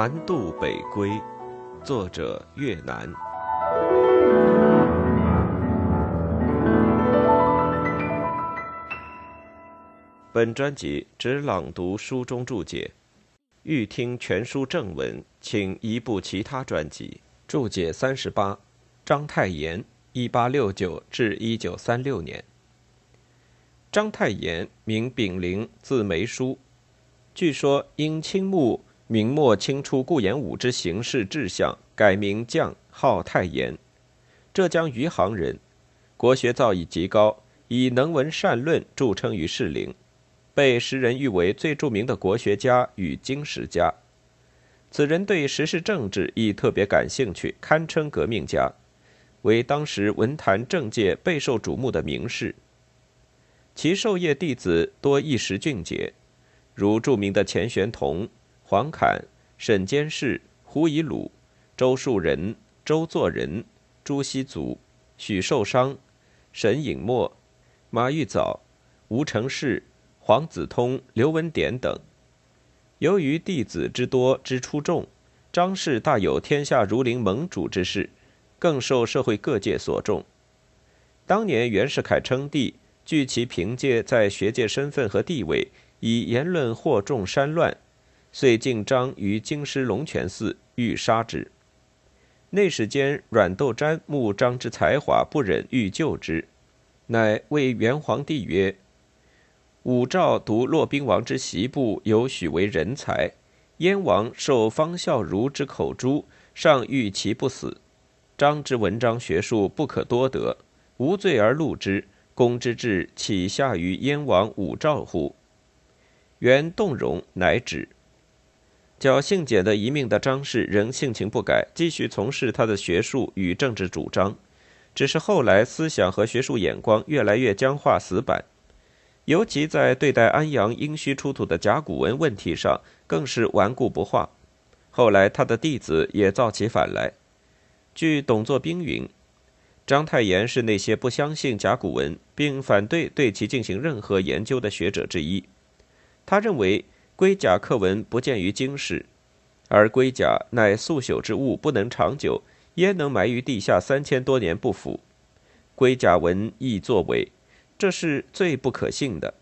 南渡北归，作者越南。本专辑只朗读书中注解，欲听全书正文，请移步其他专辑。注解三十八：章太炎，一八六九至一九三六年。章太炎，名炳灵，字梅叔。据说因倾慕明末清初顾炎武之行事志向，改名将，号太炎。浙江余杭人，国学造诣极高，以能文善论著称于士林，被时人誉为最著名的国学家与经史家。此人对时事政治亦特别感兴趣，堪称革命家，为当时文坛政界备受瞩目的名士。其授业弟子多一时俊杰。如著名的钱玄同、黄侃、沈监士、胡以鲁、周树人、周作人、朱熹祖、许寿裳、沈尹默、马玉藻、吴承仕、黄子通、刘文典等。由于弟子之多之出众，张氏大有天下如林盟主之势，更受社会各界所重。当年袁世凯称帝，据其凭借在学界身份和地位。以言论惑众煽乱，遂敬张于京师龙泉寺，欲杀之。内史间阮窦瞻慕张之才华，不忍欲救之，乃谓元皇帝曰：“武曌读骆宾王之袭部，有许为人才。燕王受方孝孺之口诛，尚欲其不死。张之文章学术不可多得，无罪而戮之，公之志岂下于燕王武曌乎？”元动容，乃止。侥幸捡得一命的张氏仍性情不改，继续从事他的学术与政治主张。只是后来思想和学术眼光越来越僵化死板，尤其在对待安阳殷墟出土的甲骨文问题上，更是顽固不化。后来他的弟子也造起反来。据董作宾云，章太炎是那些不相信甲骨文并反对对其进行任何研究的学者之一。他认为龟甲刻文不见于经世，而龟甲乃速朽之物，不能长久，焉能埋于地下三千多年不腐？龟甲文亦作伪，这是最不可信的。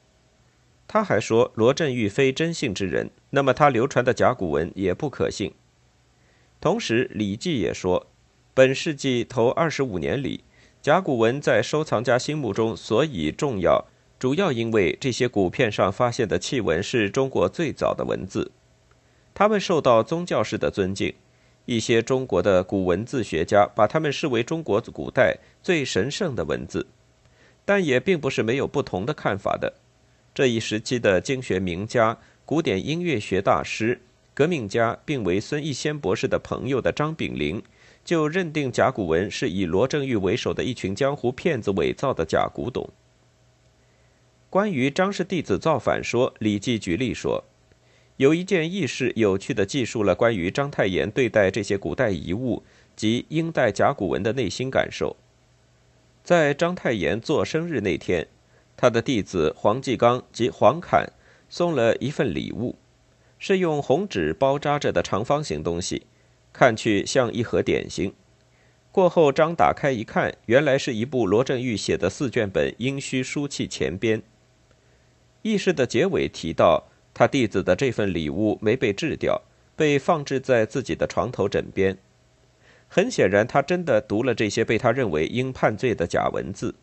他还说罗振玉非真信之人，那么他流传的甲骨文也不可信。同时，《礼记》也说，本世纪头二十五年里，甲骨文在收藏家心目中所以重要。主要因为这些骨片上发现的器文是中国最早的文字，他们受到宗教式的尊敬。一些中国的古文字学家把它们视为中国古代最神圣的文字，但也并不是没有不同的看法的。这一时期的经学名家、古典音乐学大师、革命家，并为孙逸仙博士的朋友的张炳麟，就认定甲骨文是以罗振玉为首的一群江湖骗子伪造的假古董。关于张氏弟子造反说，《礼记》举例说，有一件轶事，有趣地记述了关于章太炎对待这些古代遗物及殷代甲骨文的内心感受。在章太炎做生日那天，他的弟子黄继刚及黄侃送了一份礼物，是用红纸包扎着的长方形东西，看去像一盒点心。过后，张打开一看，原来是一部罗振玉写的四卷本殷墟书契前编。轶事的结尾提到，他弟子的这份礼物没被掷掉，被放置在自己的床头枕边。很显然，他真的读了这些被他认为应判罪的假文字。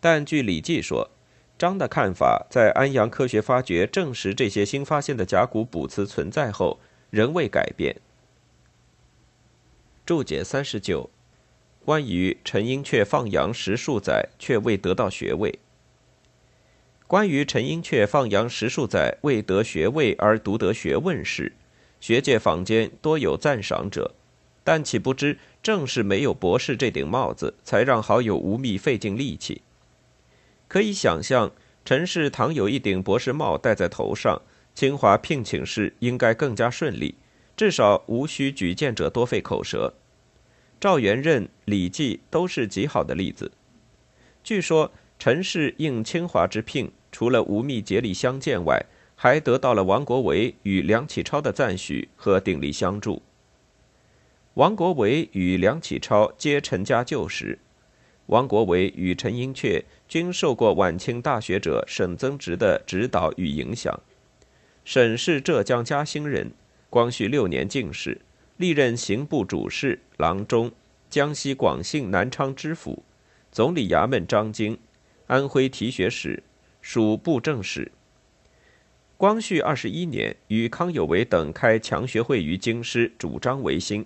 但据《礼记》说，张的看法在安阳科学发掘证实这些新发现的甲骨卜辞存在后，仍未改变。注解三十九，关于陈英却放羊十数载却未得到学位。关于陈寅恪放羊十数载未得学位而独得学问事，学界坊间多有赞赏者，但岂不知正是没有博士这顶帽子，才让好友吴宓费尽力气。可以想象，陈氏倘有一顶博士帽戴在头上，清华聘请事应该更加顺利，至少无需举荐者多费口舌。赵元任、李济都是极好的例子。据说陈氏应清华之聘。除了吴宓竭力相见外，还得到了王国维与梁启超的赞许和鼎力相助。王国维与梁启超皆陈家旧识，王国维与陈寅恪均受过晚清大学者沈曾植的指导与影响。沈是浙江嘉兴人，光绪六年进士，历任刑部主事、郎中、江西广信南昌知府、总理衙门张京、安徽提学使、署布政使。光绪二十一年，与康有为等开强学会于京师，主张维新，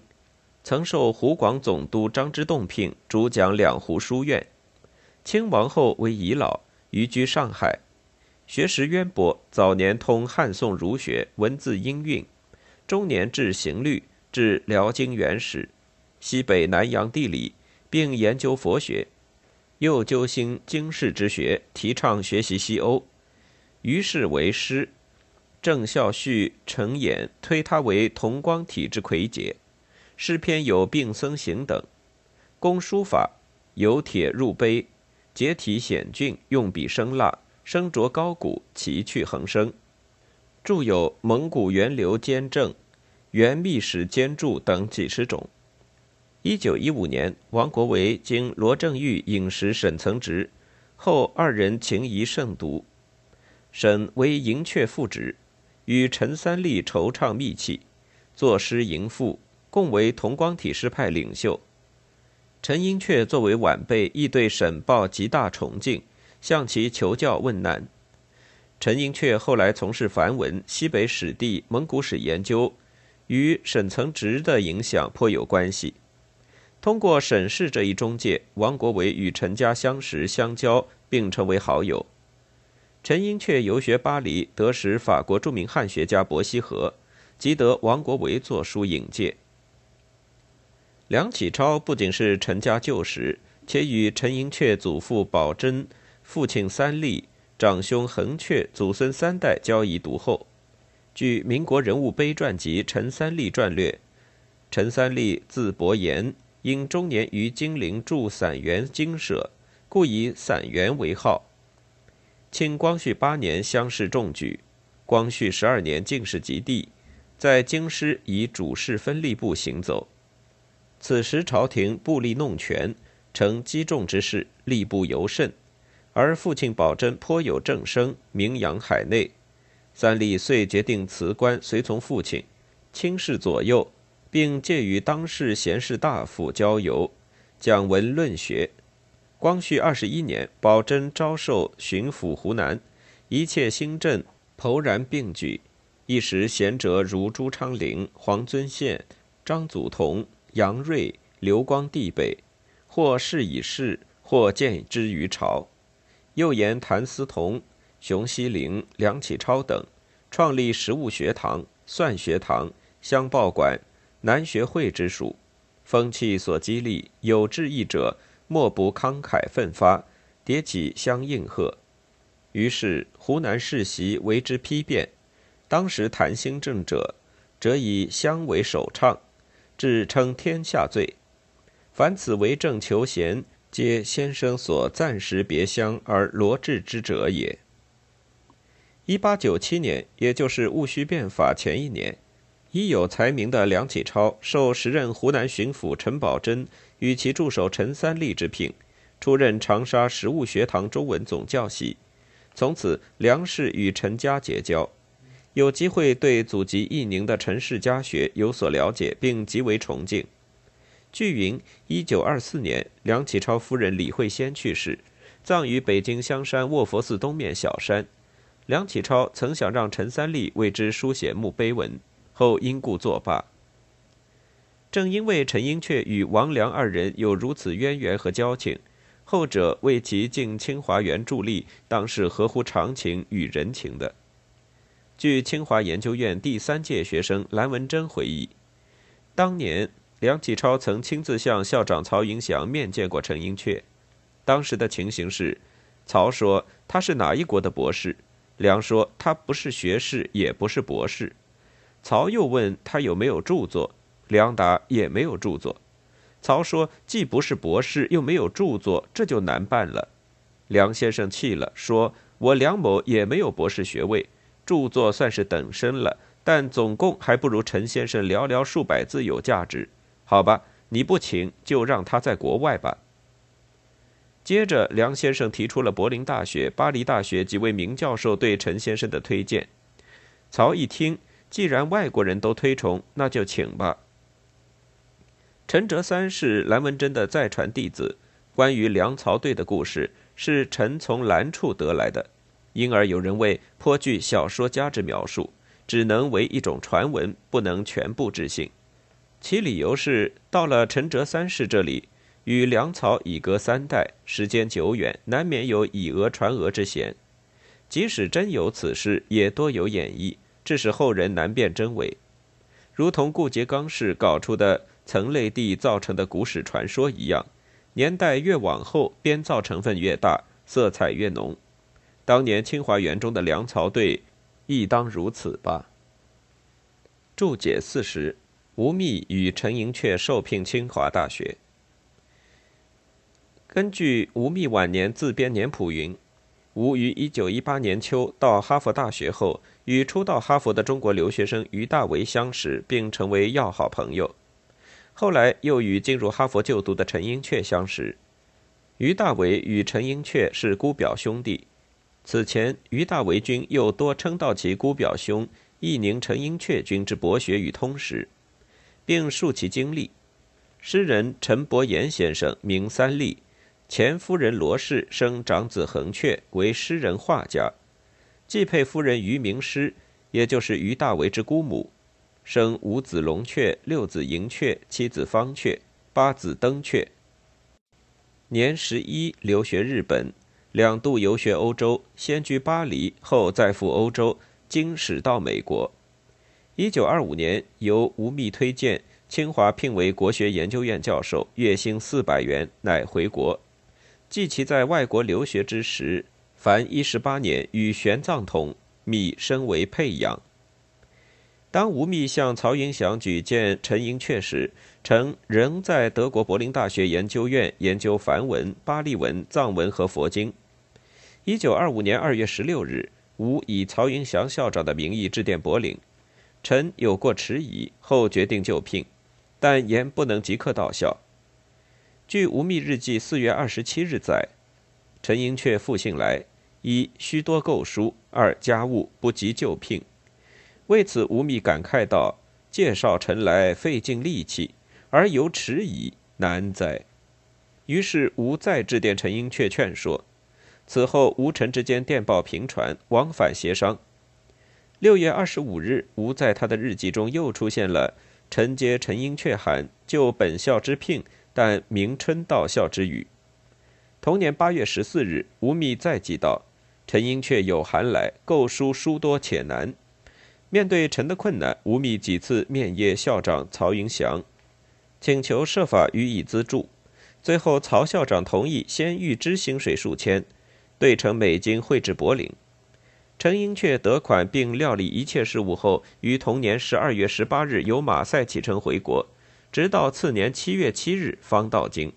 曾受湖广总督张之洞聘，主讲两湖书院。清王后为遗老，移居上海，学识渊博，早年通汉宋儒学，文字音韵，中年治刑律，治辽经元史，西北南洋地理，并研究佛学，又究兴经世之学，提倡学习西欧，于是为师。郑孝胥、陈衍推他为同光体之魁杰，诗篇有《病僧行》等，工书法，由帖入碑，结体险峻，用笔生蜡，声着高古，奇趣横生。著有《蒙古源流兼正》《元秘史兼注》等几十种。一九一五年，王国维经罗正玉引识沈曾直，后二人情谊甚笃。沈为银雀副职。与陈三立惆怅密契，作诗吟赋，共为同光体诗派领袖。陈寅恪作为晚辈，亦对沈抱极大崇敬，向其求教问难。陈寅恪后来从事梵文、西北史地、蒙古史研究，与沈曾直的影响颇有关系。通过沈氏这一中介，王国维与陈家相识相交，并成为好友。陈寅恪游学巴黎，得识法国著名汉学家伯希和，即得王国维作书引介。梁启超不仅是陈家旧识，且与陈寅恪祖父宝珍、父亲三立、长兄恒恪祖孙三代交谊笃厚。据《民国人物碑传集·陈三立传略》，陈三立字伯言，因中年于金陵驻散园经舍，故以散园为号。清光绪八年乡试中举，光绪十二年进士及第，在京师以主事分吏部行走。此时朝廷布力弄权，成积重之势，吏部尤甚。而父亲保珍颇有正声，名扬海内。三立遂决定辞官，随从父亲，亲事左右，并借与当世贤士大夫交游，讲文论学。光绪二十一年，宝珍招授巡抚湖南，一切新政勃然并举。一时贤者如朱昌龄、黄遵宪、张祖同、杨锐、刘光地北，或仕以仕，或见之于朝。又言谭嗣同、熊希龄、梁启超等，创立实物学堂、算学堂、乡报馆、南学会之属，风气所激励，有志意者。莫不慷慨奋发，迭起相应和。于是湖南世袭为之批变。当时谈新政者，则以乡为首倡，至称天下最。凡此为政求贤，皆先生所暂时别乡而罗致之者也。一八九七年，也就是戊戌变法前一年，已有才名的梁启超受时任湖南巡抚陈宝箴。与其助手陈三立之聘，出任长沙实物学堂中文总教习。从此，梁氏与陈家结交，有机会对祖籍义宁的陈氏家学有所了解，并极为崇敬。据云，一九二四年，梁启超夫人李惠仙去世，葬于北京香山卧佛寺东面小山。梁启超曾想让陈三立为之书写墓碑文，后因故作罢。正因为陈寅恪与王良二人有如此渊源和交情，后者为其进清华园助力，当是合乎常情与人情的。据清华研究院第三届学生蓝文珍回忆，当年梁启超曾亲自向校长曹云祥面见过陈寅恪。当时的情形是，曹说他是哪一国的博士，梁说他不是学士，也不是博士。曹又问他有没有著作。梁达也没有著作，曹说既不是博士，又没有著作，这就难办了。梁先生气了，说：“我梁某也没有博士学位，著作算是等身了，但总共还不如陈先生寥寥数百字有价值。好吧，你不请，就让他在国外吧。接着，梁先生提出了柏林大学、巴黎大学几位名教授对陈先生的推荐。曹一听，既然外国人都推崇，那就请吧。陈哲三是蓝文珍的再传弟子，关于梁曹队的故事是陈从蓝处得来的，因而有人谓颇具小说家之描述，只能为一种传闻，不能全部置信。其理由是，到了陈哲三世这里。与梁曹已隔三代，时间久远，难免有以讹传讹之嫌。即使真有此事，也多有演绎，致使后人难辨真伪。如同顾颉刚氏搞出的曾类地造成的古史传说一样，年代越往后，编造成分越大，色彩越浓。当年清华园中的梁曹对，亦当如此吧。注解四十：吴宓与陈寅恪受聘清华大学。根据吴宓晚年自编年谱云，吴于1918年秋到哈佛大学后，与初到哈佛的中国留学生于大为相识，并成为要好朋友。后来又与进入哈佛就读的陈寅恪相识。于大为与陈寅恪是姑表兄弟。此前，于大为君又多称道其姑表兄义宁陈寅恪君之博学与通识，并述其经历。诗人陈伯言先生名三立。前夫人罗氏生长子恒恪为诗人画家，继配夫人于明师，也就是于大为之姑母，生五子龙阙、六子迎阙、七子方阙、八子登阙。年十一留学日本，两度游学欧洲，先居巴黎，后再赴欧洲，经史到美国。一九二五年由吴宓推荐，清华聘为国学研究院教授，月薪四百元，乃回国。记其在外国留学之时，凡一十八年与玄奘同，密身为配养。当吴宓向曹云祥举荐陈寅恪时，陈仍在德国柏林大学研究院研究梵文、巴利文、藏文和佛经。一九二五年二月十六日，吴以曹云祥校长的名义致电柏林，陈有过迟疑，后决定就聘，但言不能即刻到校。据吴宓日记四月二十七日载，陈寅恪复信来：一需多购书，二家务不及就聘。为此，吴宓感慨道：“介绍陈来费尽力气，而犹迟疑，难哉！”于是吴再致电陈寅恪劝说。此后，吴陈之间电报频传，往返协商。六月二十五日，吴在他的日记中又出现了陈接陈寅恪函，就本校之聘。但明春到校之语。同年八月十四日，吴宓再寄道：“陈寅恪有函来，购书书多且难。”面对陈的困难，吴宓几次面谒校长曹云祥，请求设法予以资助。最后，曹校长同意先预支薪水数千，兑成美金汇至柏林。陈寅恪得款并料理一切事务后，于同年十二月十八日由马赛启程回国。直到次年七月七日方到京。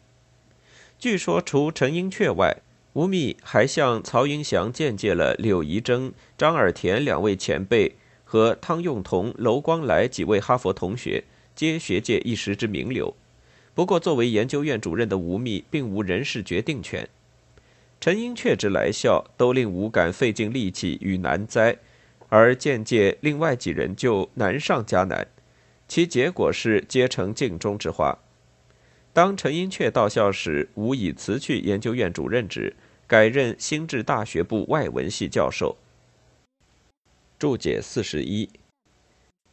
据说，除陈寅恪外，吴宓还向曹云祥荐借了柳宜征、张尔田两位前辈和汤用彤、娄光来几位哈佛同学，皆学界一时之名流。不过，作为研究院主任的吴宓并无人事决定权。陈寅恪之来校，都令吴感费尽力气与难哉，而荐借另外几人就难上加难。其结果是皆成镜中之花。当陈寅恪到校时，吴已辞去研究院主任职，改任新治大学部外文系教授。注解四十一：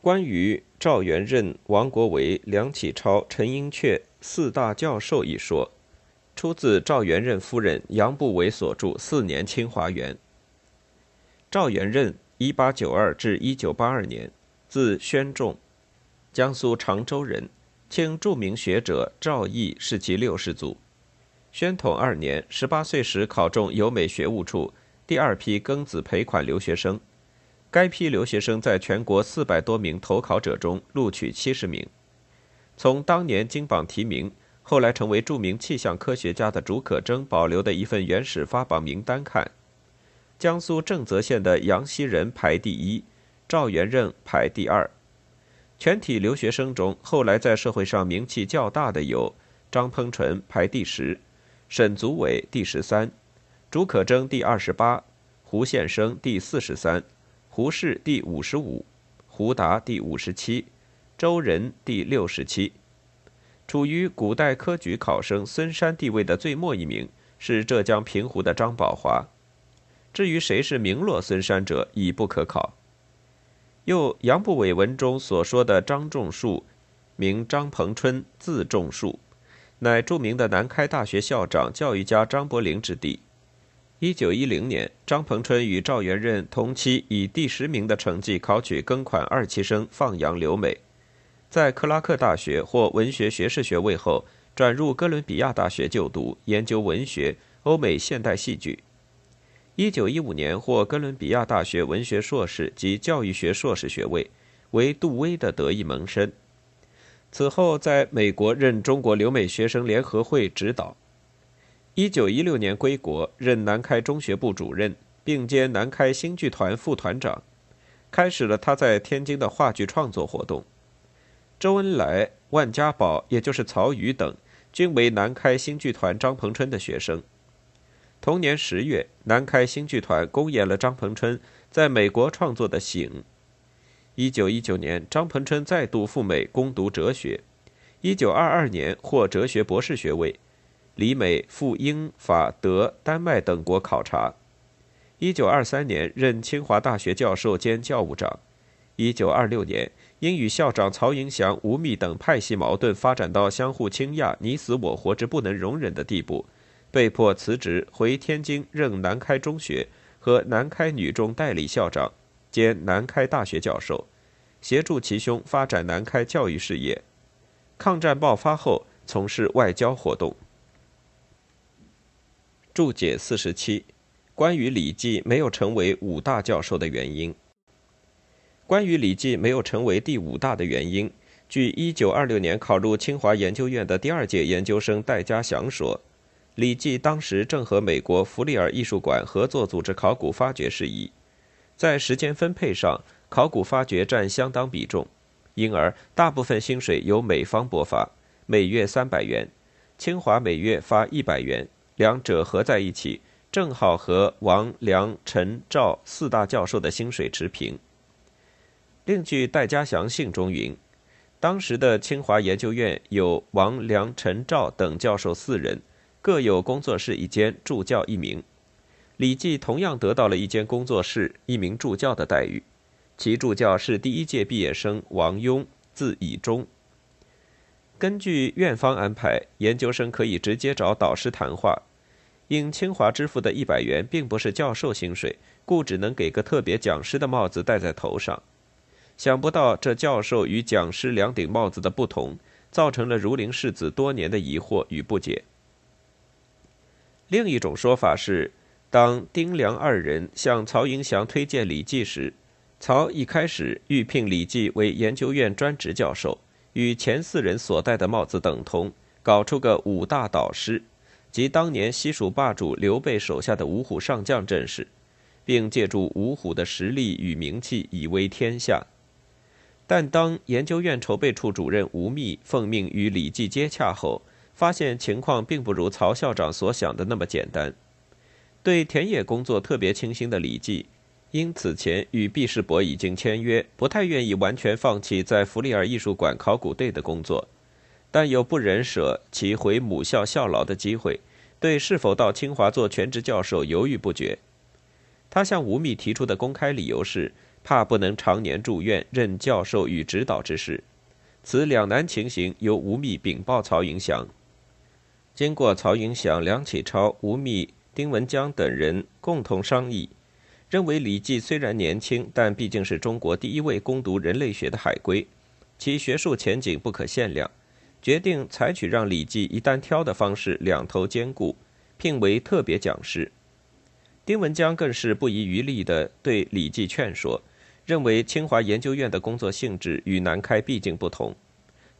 关于赵元任、王国维、梁启超、陈寅恪四大教授一说，出自赵元任夫人杨步伟所著《四年清华园》。赵元任（一八九二至一九八二年），字宣仲。江苏常州人，清著名学者赵翼是其六世祖。宣统二年，十八岁时考中由美学务处第二批庚子赔款留学生。该批留学生在全国四百多名投考者中录取七十名。从当年金榜题名，后来成为著名气象科学家的竺可桢保留的一份原始发榜名单看，江苏正泽县的杨希仁排第一，赵元任排第二。全体留学生中，后来在社会上名气较大的有张鹏纯排第十，沈祖伟第十三，竺可桢第二十八，胡宪生第四十三，胡适第五十五，胡达第五十七，周仁第六十七。处于古代科举考生孙山地位的最末一名是浙江平湖的张宝华。至于谁是名落孙山者，已不可考。又杨步伟文中所说的张仲树，名张鹏春，字仲树，乃著名的南开大学校长、教育家张伯苓之弟。一九一零年，张鹏春与赵元任同期以第十名的成绩考取庚款二期生，放洋留美，在克拉克大学获文学学士学位后，转入哥伦比亚大学就读，研究文学、欧美现代戏剧。一九一五年获哥伦比亚大学文学硕士及教育学硕士学位，为杜威的得意门生。此后在美国任中国留美学生联合会指导。一九一六年归国，任南开中学部主任，并兼南开新剧团副团长，开始了他在天津的话剧创作活动。周恩来、万家宝，也就是曹禺等，均为南开新剧团张鹏春的学生。同年十月，南开新剧团公演了张鹏春在美国创作的《醒》。一九一九年，张鹏春再度赴美攻读哲学。一九二二年获哲学博士学位，离美赴英、法、德、丹麦等国考察。一九二三年任清华大学教授兼教务长。一九二六年因与校长曹云祥、吴宓等派系矛盾发展到相互倾轧、你死我活之不能容忍的地步。被迫辞职，回天津任南开中学和南开女中代理校长，兼南开大学教授，协助其兄发展南开教育事业。抗战爆发后，从事外交活动。注解四十七：关于李济没有成为武大教授的原因。关于李济没有成为第五大的原因，据一九二六年考入清华研究院的第二届研究生戴家祥说。李济当时正和美国弗里尔艺术馆合作组织考古发掘事宜，在时间分配上，考古发掘占相当比重，因而大部分薪水由美方拨发，每月三百元，清华每月发一百元，两者合在一起，正好和王、梁、陈、赵四大教授的薪水持平。另据戴家祥信中云，当时的清华研究院有王、梁、陈、赵等教授四人。各有工作室一间，助教一名。李济同样得到了一间工作室、一名助教的待遇。其助教是第一届毕业生王庸，字以忠。根据院方安排，研究生可以直接找导师谈话。因清华支付的一百元并不是教授薪水，故只能给个特别讲师的帽子戴在头上。想不到这教授与讲师两顶帽子的不同，造成了儒林世子多年的疑惑与不解。另一种说法是，当丁良二人向曹云祥推荐李济时，曹一开始预聘李济为研究院专职教授，与前四人所戴的帽子等同，搞出个五大导师，即当年西蜀霸主刘备手下的五虎上将阵势，并借助五虎的实力与名气以威天下。但当研究院筹备处主任吴宓奉命与李济接洽后，发现情况并不如曹校长所想的那么简单。对田野工作特别倾心的李济，因此前与毕世博已经签约，不太愿意完全放弃在弗里尔艺术馆考古队的工作，但又不忍舍其回母校效劳的机会，对是否到清华做全职教授犹豫不决。他向吴宓提出的公开理由是，怕不能常年住院任教授与指导之事。此两难情形，由吴宓禀报曹云祥。经过曹云祥、梁启超、吴宓、丁文江等人共同商议，认为李济虽然年轻，但毕竟是中国第一位攻读人类学的海归，其学术前景不可限量，决定采取让李济一单挑的方式，两头兼顾，聘为特别讲师。丁文江更是不遗余力地对李济劝说，认为清华研究院的工作性质与南开毕竟不同，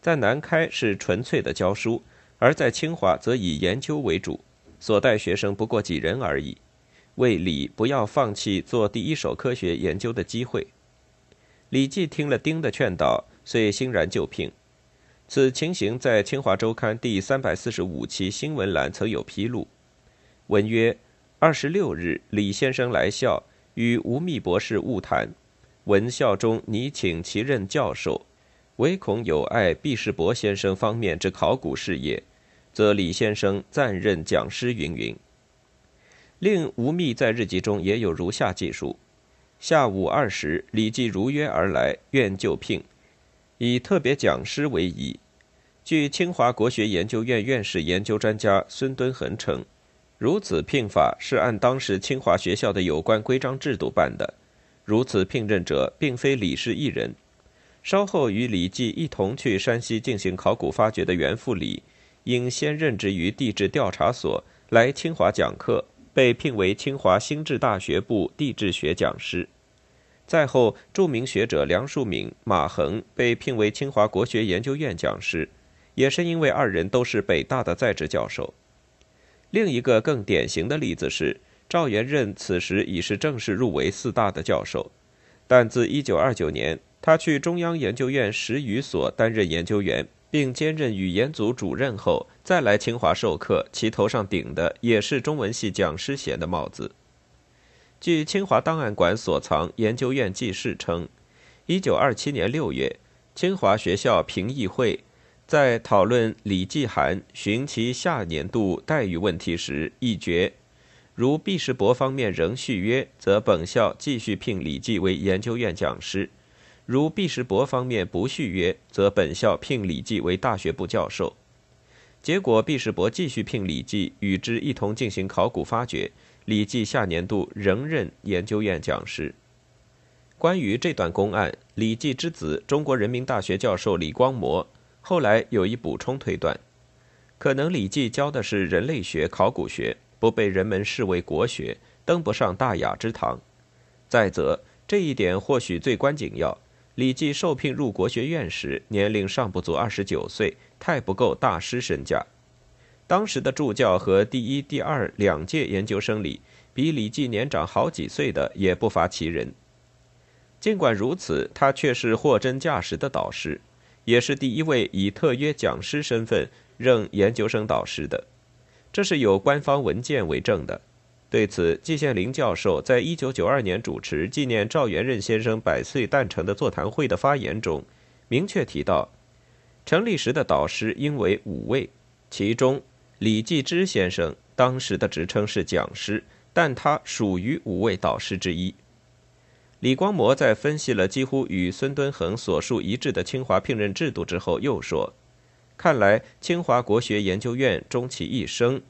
在南开是纯粹的教书。而在清华则以研究为主，所带学生不过几人而已。为李不要放弃做第一手科学研究的机会。李济听了丁的劝导，遂欣然就聘。此情形在《清华周刊》第三百四十五期新闻栏曾有披露。文曰：二十六日，李先生来校，与吴宓博士晤谈。文校中拟请其任教授，唯恐有碍毕士博先生方面之考古事业，则李先生暂任讲师。云云。另吴宓在日记中也有如下记述：下午二时，李济如约而来，愿就聘。以特别讲师为宜。据清华国学研究院院士研究专家孙敦恒称，如此聘法是按当时清华学校的有关规章制度办的。如此聘任者并非李氏一人。稍后与李济一同去山西进行考古发掘的袁复礼，应先任职于地质调查所，来清华讲课，被聘为清华新智大学部地质学讲师。再后，著名学者梁漱溟、马衡被聘为清华国学研究院讲师，也是因为二人都是北大的在职教授。另一个更典型的例子是赵元任，此时已是正式入围四大的教授，但自1929年他去中央研究院史语所担任研究员，并兼任语言组主任后，再来清华授课，其头上顶的也是中文系讲师衔的帽子。据清华档案馆所藏研究院记事称，1927年6月，清华学校评议会在讨论李继涵寻其下年度待遇问题时，议决：如毕士博方面仍续约，则本校继续聘李继为研究院讲师；如毕士博方面不续约，则本校聘李继为大学部教授。结果，毕士博继续聘李继与之一同进行考古发掘。李济下年度仍任研究院讲师。关于这段公案，李济之子、中国人民大学教授李光模后来有一补充推断：可能李济教的是人类学、考古学，不被人们视为国学，登不上大雅之堂。再则，这一点或许最关紧要：李济受聘入国学院时，年龄尚不足二十九岁，太不够大师身价。当时的助教和第一、第二两届研究生里，比李济年长好几岁的也不乏其人。尽管如此，他却是货真价实的导师，也是第一位以特约讲师身份任研究生导师的，这是有官方文件为证的。对此，季羡林教授在一九九二年主持纪念赵元任先生百岁诞辰的座谈会的发言中，明确提到，成立时的导师应为五位，其中。李继之先生当时的职称是讲师，但他属于五位导师之一。李光模在分析了几乎与孙敦恒所述一致的清华聘任制度之后，又说：“看来清华国学研究院终其一生，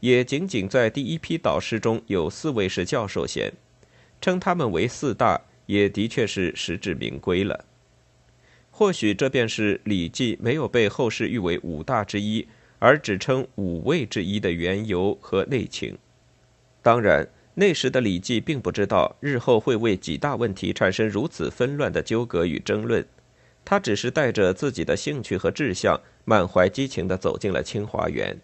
也仅仅在第一批导师中有四位是教授衔，称他们为四大，也的确是实至名归了。或许这便是李记没有被后世誉为五大之一。”而只称五位之一的缘由和内情，当然那时的李记并不知道日后会为几大问题产生如此纷乱的纠葛与争论，他只是带着自己的兴趣和志向，满怀激情地走进了清华园。